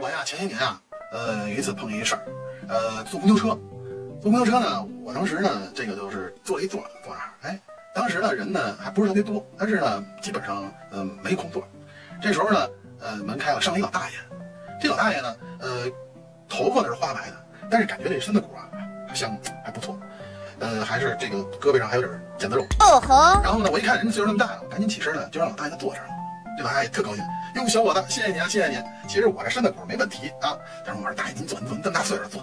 我呀，前些年啊，呃，有一次碰见一事儿，呃，坐公交车，坐公交车呢，我当时呢，这个就是坐了一座，坐那儿，哎，当时呢人呢还不是特别多，但是呢基本上嗯、没空座。这时候呢，呃，门开了，上来一老大爷，这老大爷呢，呃，头发呢是花白的，但是感觉这身子骨啊，还像还不错，呃，还是这个胳膊上还有点腱子肉。哦吼，然后呢，我一看人岁数那么大了，我赶紧起身呢，就让老大爷他坐这儿了。这老大爷特高兴，哟，小伙子，谢谢你啊，谢谢你。其实我这身子骨没问题啊，但是我说大爷您坐，您坐，您这么大岁数坐。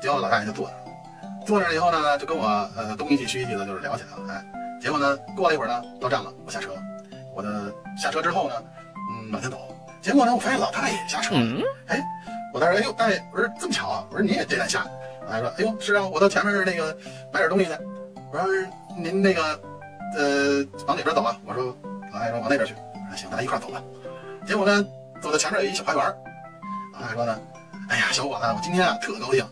结果老大爷就坐那儿了，坐那儿以后呢，就跟我呃东一句西一句的，就是聊起来了。哎，结果呢，过了一会儿呢，到站了，我下车了。我的下车之后呢，嗯，往前走，结果呢，我发现老大爷也下车了。哎，我当时哎呦，大爷，我说这么巧啊，我说你也这站下。老大爷说，哎呦，是啊，我到前面那个买点东西去。我说您那个呃往哪边走啊？我说老大爷说往那边去。我说行，咱一块儿走吧。结果呢，走到前面有一小花园儿，老大爷说呢，哎呀，小伙子，我今天啊特高兴。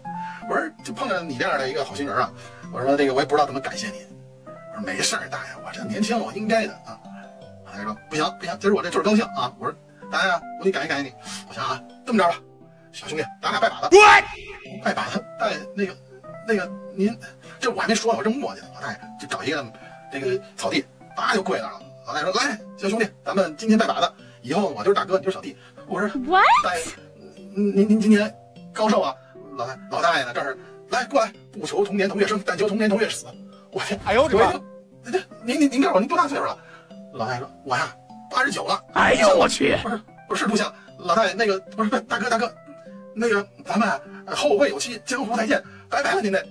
我说就碰着你这样的一个好心人啊。我说这个我也不知道怎么感谢你。我说没事儿，大爷，我这年轻，我应该的啊。老大爷说不行不行，今儿我这就是高兴啊。我说大爷啊，我得感谢感谢你。我想啊，这么着吧，小兄弟，咱俩拜把子。拜把子，大爷那个那个您这我还没说呢，我正磨叽呢。老大爷就找一个这个草地，叭就跪那儿了。老大爷说：“来，小兄弟，咱们今天拜把子，以后我就是大哥，你就是小弟。”我说 What？：“ 大爷，您您您今年高寿啊？”老大老大爷呢，这是来过来，不求同年同月生，但求同年同月死。我去，哎呦我的妈！这这您您您告诉我您多大岁数了？老大爷说：“我呀，八十九了。”哎呦我去！不是不是录像，老大爷那个不是大哥大哥，那个咱们啊后会有期，江湖再见，拜拜了您得。